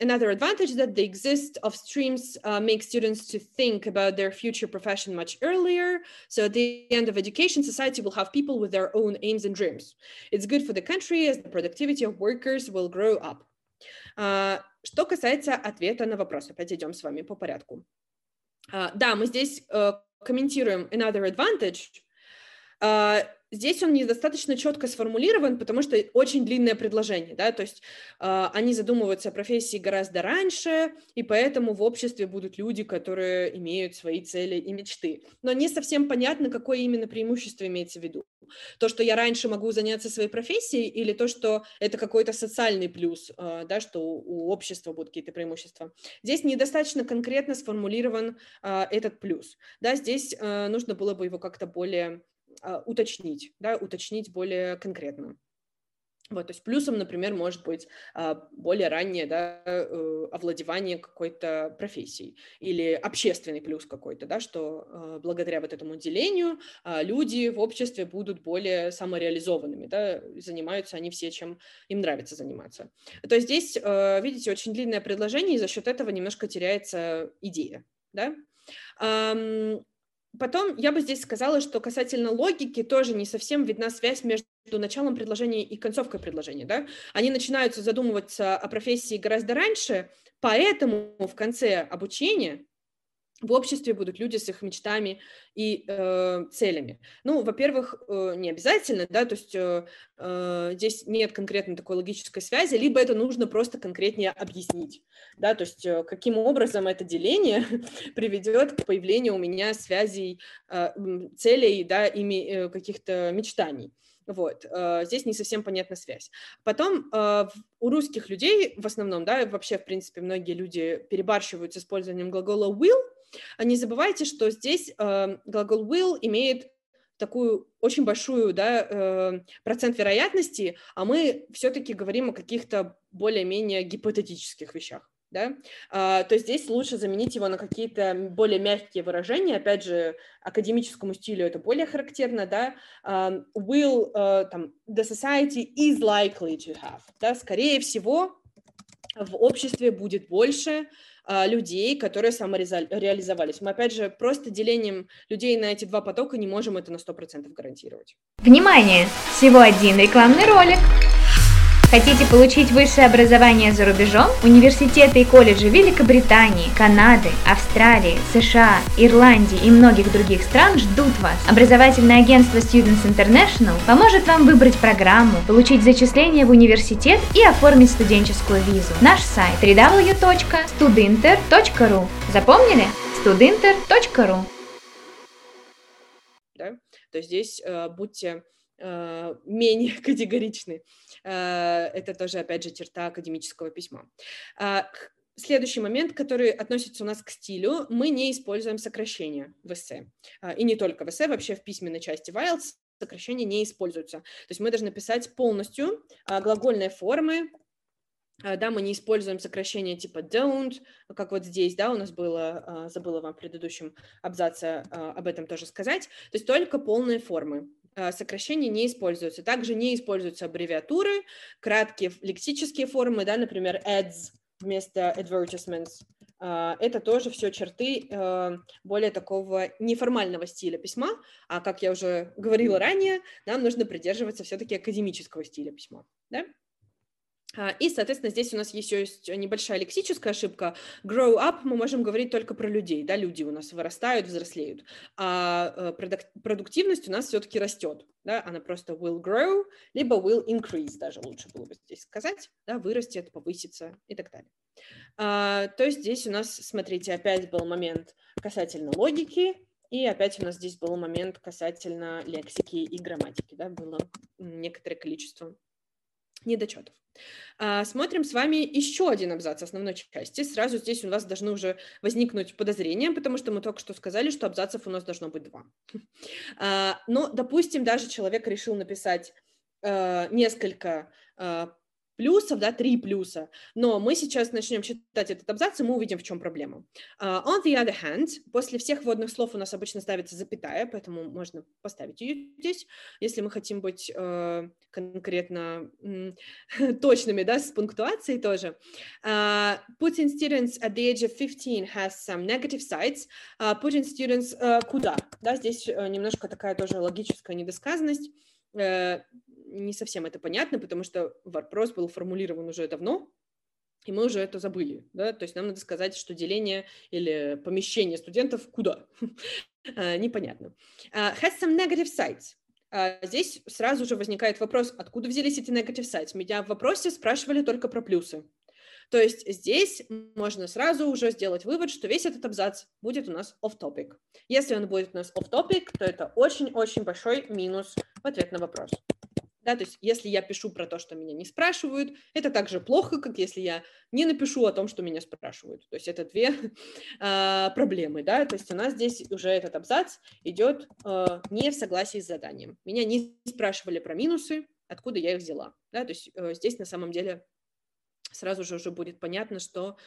Another advantage that the exist of streams uh, make students to think about their future profession much earlier. So at the end of education, society will have people with their own aims and dreams. It's good for the country as the productivity of workers will grow up. Uh, что касается ответа на вопрос, опять идем с вами по порядку. Uh, да, мы здесь uh, комментируем another advantage. Здесь он недостаточно четко сформулирован, потому что очень длинное предложение, да, то есть э, они задумываются о профессии гораздо раньше, и поэтому в обществе будут люди, которые имеют свои цели и мечты. Но не совсем понятно, какое именно преимущество имеется в виду. То, что я раньше могу заняться своей профессией, или то, что это какой-то социальный плюс, э, да, что у общества будут какие-то преимущества. Здесь недостаточно конкретно сформулирован э, этот плюс. Да, здесь э, нужно было бы его как-то более уточнить, да, уточнить более конкретно. Вот, то есть плюсом, например, может быть а, более раннее да, э, овладевание какой-то профессией или общественный плюс какой-то, да, что а, благодаря вот этому делению люди в обществе будут более самореализованными, да, занимаются они все, чем им нравится заниматься. То есть здесь, видите, очень длинное предложение, и за счет этого немножко теряется идея, да. Потом я бы здесь сказала, что касательно логики тоже не совсем видна связь между началом предложения и концовкой предложения. Да? Они начинаются задумываться о профессии гораздо раньше, поэтому в конце обучения в обществе будут люди с их мечтами и э, целями. Ну, во-первых, э, не обязательно, да, то есть э, э, здесь нет конкретно такой логической связи, либо это нужно просто конкретнее объяснить, да, то есть э, каким образом это деление приведет к появлению у меня связей, э, целей, да, ими э, каких-то мечтаний. Вот, э, здесь не совсем понятна связь. Потом э, у русских людей в основном, да, вообще, в принципе, многие люди перебарщивают с использованием глагола will, не забывайте, что здесь э, глагол will имеет такую очень большую да, э, процент вероятности, а мы все-таки говорим о каких-то более-менее гипотетических вещах. Да? А, то здесь лучше заменить его на какие-то более мягкие выражения. Опять же, академическому стилю это более характерно. Да? Uh, will, uh, там, the society is likely to have. Да? Скорее всего, в обществе будет больше а, людей, которые самореализовались. Мы, опять же, просто делением людей на эти два потока не можем это на 100% гарантировать. Внимание! Всего один рекламный ролик. Хотите получить высшее образование за рубежом? Университеты и колледжи Великобритании, Канады, Австралии, США, Ирландии и многих других стран ждут вас. Образовательное агентство Students International поможет вам выбрать программу, получить зачисление в университет и оформить студенческую визу. Наш сайт www.studinter.ru Запомнили? studinter.ru да? То здесь э, будьте э, менее категоричны. Э, это тоже, опять же, черта академического письма. Э, следующий момент, который относится у нас к стилю, мы не используем сокращения в эссе. Э, и не только в эссе, вообще в письменной части IELTS сокращения не используются. То есть мы должны писать полностью глагольные формы, да, мы не используем сокращения типа don't, как вот здесь, да, у нас было, забыла вам в предыдущем абзаце об этом тоже сказать, то есть только полные формы. А, сокращения не используются. Также не используются аббревиатуры, краткие лексические формы, да, например, ads вместо advertisements. А, это тоже все черты а, более такого неформального стиля письма, а как я уже говорила ранее, нам нужно придерживаться все-таки академического стиля письма. Да? А, и, соответственно, здесь у нас еще есть небольшая лексическая ошибка. Grow up мы можем говорить только про людей, да, люди у нас вырастают, взрослеют, а э, продуктивность у нас все-таки растет, да, она просто will grow, либо will increase, даже лучше было бы здесь сказать, да, вырастет, повысится и так далее. А, то есть здесь у нас, смотрите, опять был момент касательно логики, и опять у нас здесь был момент касательно лексики и грамматики, да, было некоторое количество недочетов. А, смотрим с вами еще один абзац основной части. Сразу здесь у вас должны уже возникнуть подозрения, потому что мы только что сказали, что абзацев у нас должно быть два. А, но, допустим, даже человек решил написать э, несколько э, плюсов, да, три плюса, но мы сейчас начнем читать этот абзац, и мы увидим, в чем проблема. Uh, on the other hand, после всех вводных слов у нас обычно ставится запятая, поэтому можно поставить ее здесь, если мы хотим быть uh, конкретно точными, да, с пунктуацией тоже. Uh, putting students at the age of 15 has some negative sides. Uh, putting students uh, куда? Да, здесь uh, немножко такая тоже логическая недосказанность. Не совсем это понятно, потому что вопрос был формулирован уже давно, и мы уже это забыли, да, то есть нам надо сказать, что деление или помещение студентов куда, а, непонятно. Uh, has some negative sides. Uh, здесь сразу же возникает вопрос, откуда взялись эти negative sides? Меня в вопросе спрашивали только про плюсы. То есть здесь можно сразу уже сделать вывод, что весь этот абзац будет у нас off-topic. Если он будет у нас off-topic, то это очень-очень большой минус в ответ на вопрос. Да, то есть если я пишу про то, что меня не спрашивают, это так же плохо, как если я не напишу о том, что меня спрашивают. То есть это две э, проблемы. Да? То есть у нас здесь уже этот абзац идет э, не в согласии с заданием. Меня не спрашивали про минусы, откуда я их взяла. Да? То есть э, здесь на самом деле сразу же уже будет понятно, что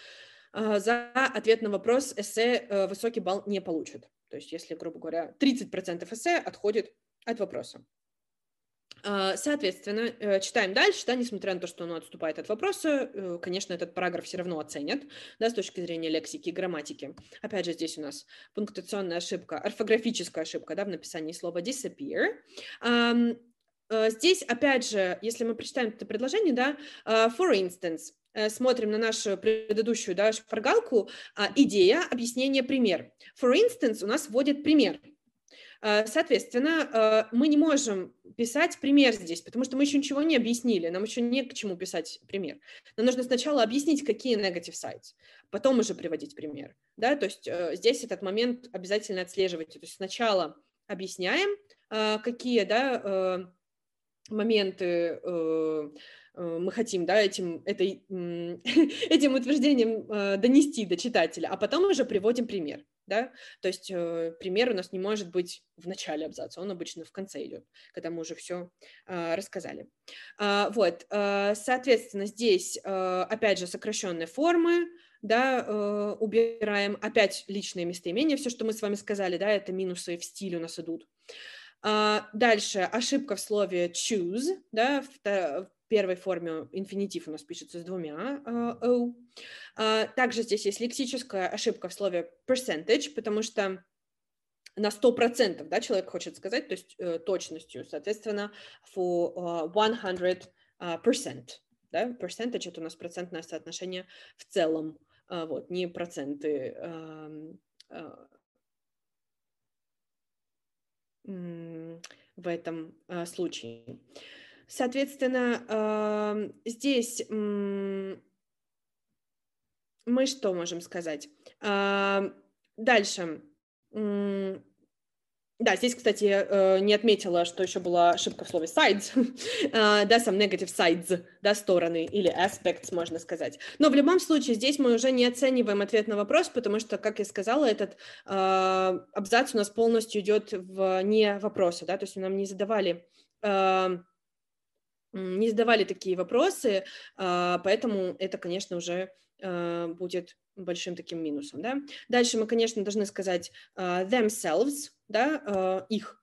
э, за ответ на вопрос эссе э, высокий балл не получит. То есть если, грубо говоря, 30% эссе отходит от вопроса. А, соответственно, э, читаем дальше, да, несмотря на то, что оно отступает от вопроса, э, конечно, этот параграф все равно оценят, да, с точки зрения лексики и грамматики. Опять же, здесь у нас пунктуационная ошибка, орфографическая ошибка, да, в написании слова disappear. Э, здесь, опять же, если мы прочитаем это предложение, да, for instance, смотрим на нашу предыдущую да, шпаргалку, а, идея, объяснение, пример. For instance, у нас вводит пример – соответственно, э, мы не можем писать пример здесь, потому что мы еще ничего не объяснили, нам еще не к чему писать пример. Нам нужно сначала объяснить, какие negative sites, потом уже приводить пример. Да? То есть э, здесь этот момент обязательно отслеживайте. То есть сначала объясняем, какие да, моменты мы хотим да, этим, этой, этим утверждением донести до читателя, а потом уже приводим пример да, то есть э, пример у нас не может быть в начале абзаца, он обычно в конце идет, когда мы уже все э, рассказали. Э, вот, э, соответственно, здесь, э, опять же, сокращенные формы, да, э, убираем, опять личные местоимения, все, что мы с вами сказали, да, это минусы в стиле у нас идут. Дальше ошибка в слове choose, да, в, первой форме инфинитив у нас пишется с двумя uh, o. Uh, также здесь есть лексическая ошибка в слове percentage, потому что на 100%, да, человек хочет сказать, то есть uh, точностью, соответственно, for uh, 100%, да, percentage это у нас процентное соотношение в целом, uh, вот, не проценты uh, uh, в этом uh, случае. Соответственно, здесь мы что можем сказать? Дальше. Да, здесь, кстати, э, не отметила, что еще была ошибка в слове sides, да, some negative sides, да, стороны или aspects, можно сказать. Но в любом случае здесь мы уже не оцениваем ответ на вопрос, потому что, как я сказала, этот э, абзац у нас полностью идет в не вопросы, да, то есть нам не задавали э, не задавали такие вопросы, поэтому это, конечно, уже будет большим таким минусом. Да? Дальше мы, конечно, должны сказать themselves, да, их.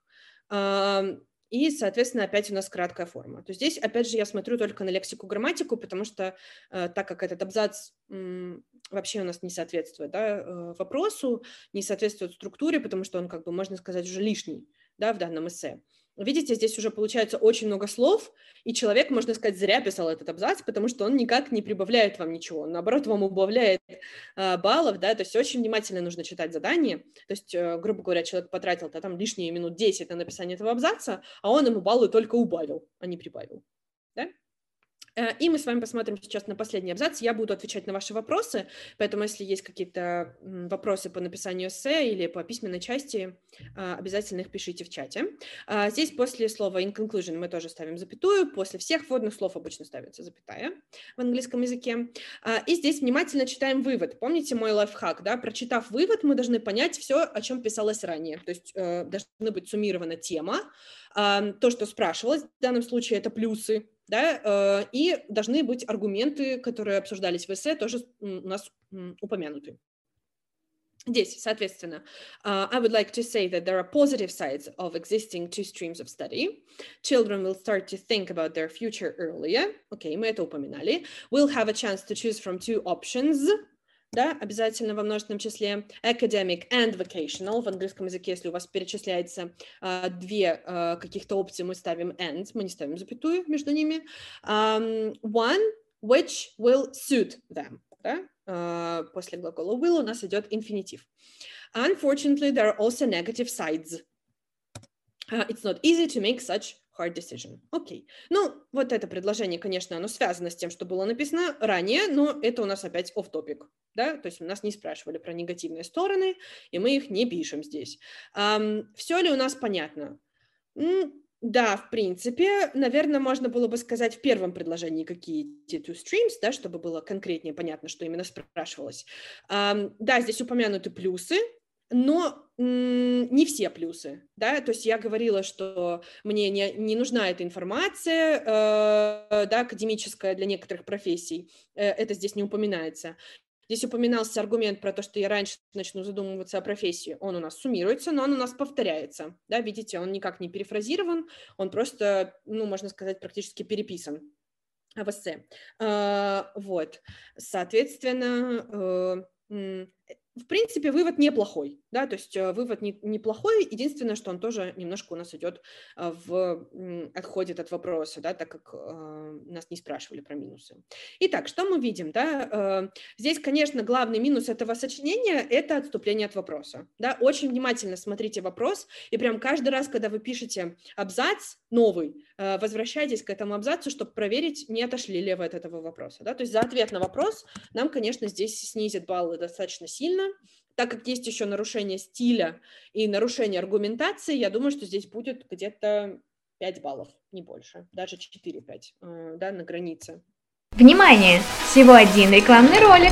И, соответственно, опять у нас краткая форма. То есть здесь, опять же, я смотрю только на лексику, грамматику, потому что так как этот абзац вообще у нас не соответствует да, вопросу, не соответствует структуре, потому что он, как бы, можно сказать, уже лишний да, в данном эссе. Видите, здесь уже получается очень много слов, и человек, можно сказать, зря писал этот абзац, потому что он никак не прибавляет вам ничего, он, наоборот, вам убавляет э, баллов, да, то есть очень внимательно нужно читать задание, то есть, э, грубо говоря, человек потратил -то там лишние минут 10 на написание этого абзаца, а он ему баллы только убавил, а не прибавил, да? И мы с вами посмотрим сейчас на последний абзац. Я буду отвечать на ваши вопросы, поэтому если есть какие-то вопросы по написанию эссе или по письменной части, а, обязательно их пишите в чате. А, здесь после слова in conclusion мы тоже ставим запятую, после всех вводных слов обычно ставится запятая в английском языке. А, и здесь внимательно читаем вывод. Помните мой лайфхак, да? Прочитав вывод, мы должны понять все, о чем писалось ранее. То есть э, должна быть суммирована тема, то, что спрашивалось, в данном случае это плюсы, да, э, и должны быть аргументы, которые обсуждались в эссе, тоже у нас упомянуты. Здесь, соответственно, uh, I would like to say that there are positive sides of existing two streams of study. Children will start to think about their future earlier. Окей, okay, мы это упоминали. Will have a chance to choose from two options да, обязательно во множественном числе academic and vocational. В английском языке, если у вас перечисляется uh, две uh, каких-то опции, мы ставим and, мы не ставим запятую между ними. Um, one which will suit them. Да? Uh, после глагола will у нас идет инфинитив. Unfortunately, there are also negative sides. Uh, it's not easy to make such hard decision. Окей. Okay. Ну, вот это предложение, конечно, оно связано с тем, что было написано ранее, но это у нас опять off-topic, да, то есть у нас не спрашивали про негативные стороны, и мы их не пишем здесь. Um, все ли у нас понятно? Mm, да, в принципе, наверное, можно было бы сказать в первом предложении, какие two streams, да, чтобы было конкретнее понятно, что именно спрашивалось. Um, да, здесь упомянуты плюсы, но не все плюсы, да, то есть я говорила, что мне не, не нужна эта информация, э, да, академическая для некоторых профессий, э, это здесь не упоминается. Здесь упоминался аргумент про то, что я раньше начну задумываться о профессии. Он у нас суммируется, но он у нас повторяется. Да, видите, он никак не перефразирован, он просто, ну, можно сказать, практически переписан в эссе. Э, вот, соответственно, э, в принципе, вывод неплохой, да, то есть э, вывод не, неплохой, единственное, что он тоже немножко у нас идет э, в, отходит от вопроса, да, так как э, нас не спрашивали про минусы. Итак, что мы видим, да, э, здесь, конечно, главный минус этого сочинения – это отступление от вопроса, да, очень внимательно смотрите вопрос, и прям каждый раз, когда вы пишете абзац новый, э, возвращайтесь к этому абзацу, чтобы проверить, не отошли ли вы от этого вопроса, да, то есть за ответ на вопрос нам, конечно, здесь снизит баллы достаточно сильно, так как есть еще нарушение стиля и нарушение аргументации, я думаю, что здесь будет где-то 5 баллов, не больше, даже 4-5, э, да, на границе. Внимание! Всего один рекламный ролик.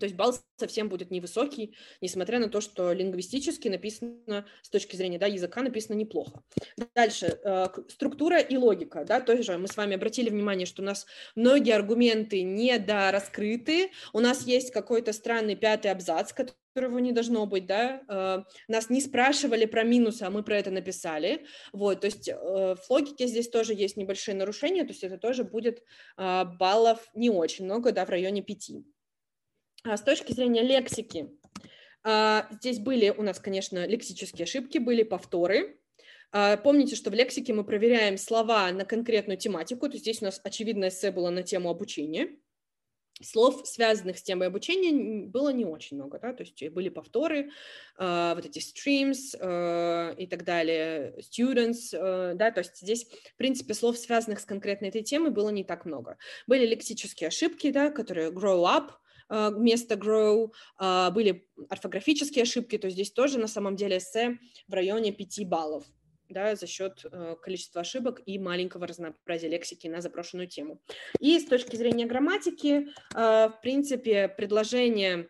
то есть балл совсем будет невысокий, несмотря на то, что лингвистически написано, с точки зрения да, языка написано неплохо. Дальше, э, структура и логика. Да, тоже мы с вами обратили внимание, что у нас многие аргументы недораскрыты, у нас есть какой-то странный пятый абзац, которого не должно быть, да, э, нас не спрашивали про минусы, а мы про это написали, вот, то есть э, в логике здесь тоже есть небольшие нарушения, то есть это тоже будет э, баллов не очень много, да, в районе пяти. А с точки зрения лексики, а, здесь были у нас, конечно, лексические ошибки, были повторы. А, помните, что в лексике мы проверяем слова на конкретную тематику, то есть здесь у нас очевидно эссе было на тему обучения. Слов, связанных с темой обучения, было не очень много, да, то есть были повторы, вот эти streams и так далее, students, да, то есть здесь, в принципе, слов, связанных с конкретной этой темой, было не так много. Были лексические ошибки, да, которые grow up, вместо grow, а, были орфографические ошибки, то здесь тоже на самом деле эссе в районе 5 баллов да, за счет э, количества ошибок и маленького разнообразия лексики на запрошенную тему. И с точки зрения грамматики, э, в принципе, предложение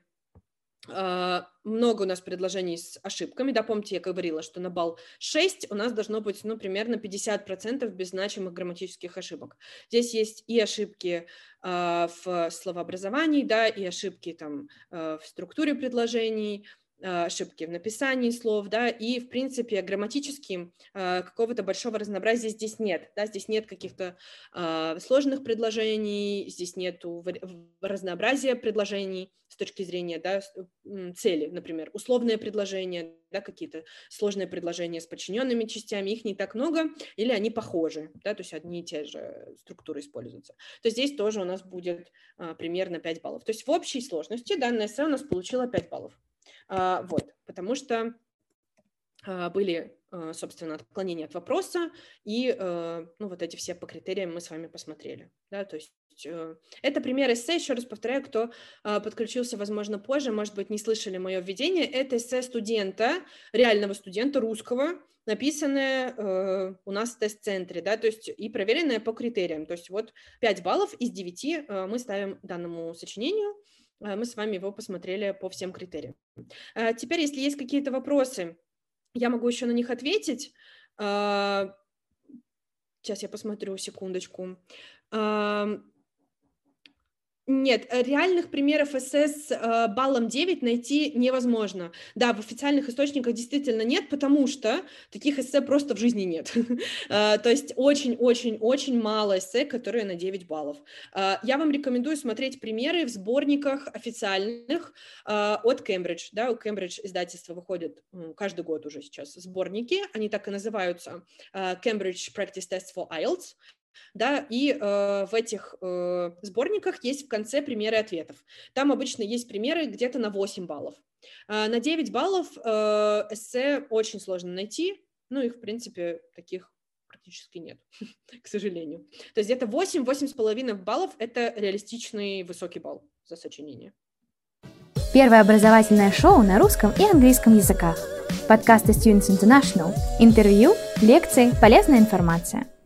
много у нас предложений с ошибками, да, помните, я говорила, что на балл 6 у нас должно быть, ну, примерно 50% без значимых грамматических ошибок. Здесь есть и ошибки uh, в словообразовании, да, и ошибки там uh, в структуре предложений, а, ошибки в написании слов, да, и, в принципе, грамматически а, какого-то большого разнообразия здесь нет, да, здесь нет каких-то а, сложных предложений, здесь нет разнообразия предложений с точки зрения, да, цели, например, условные предложения, да, какие-то сложные предложения с подчиненными частями, их не так много, или они похожи, да, то есть одни и те же структуры используются, то здесь тоже у нас будет примерно 5 баллов. То есть в общей сложности данное эссе у нас получило 5 баллов. А, вот, потому что а, были, а, собственно, отклонения от вопроса, и ну, вот эти все по критериям мы с вами посмотрели. Да, то есть э, это пример эссе, еще раз повторяю, кто подключился, возможно, позже, может быть, не слышали мое введение, это эссе студента, реального студента русского, написанное э, у нас в тест-центре, да, то есть и проверенное по критериям, то есть вот 5 баллов из 9 э, мы ставим данному сочинению, мы с вами его посмотрели по всем критериям. Э, теперь, если есть какие-то вопросы, я могу еще на них ответить. Сейчас я посмотрю, секундочку. Нет, э, реальных примеров эссе с э, баллом 9 найти невозможно. Да, в официальных источниках действительно нет, потому что таких эссе просто в жизни нет. Э, то есть очень-очень-очень мало эссе, которые на 9 баллов. Я вам рекомендую смотреть примеры в сборниках официальных от Кембридж. Да, у Кембридж издательства выходят каждый год уже сейчас сборники, они так и называются Cambridge Practice Test for IELTS да, и э, в этих э, сборниках есть в конце примеры ответов. Там обычно есть примеры где-то на 8 баллов. Э, на 9 баллов э, эссе очень сложно найти, ну, их, в принципе, таких практически нет, к сожалению. То есть где-то 8-8,5 баллов – это реалистичный высокий балл за сочинение. Первое образовательное шоу на русском и английском языках. Подкасты Students International. Интервью, лекции, полезная информация –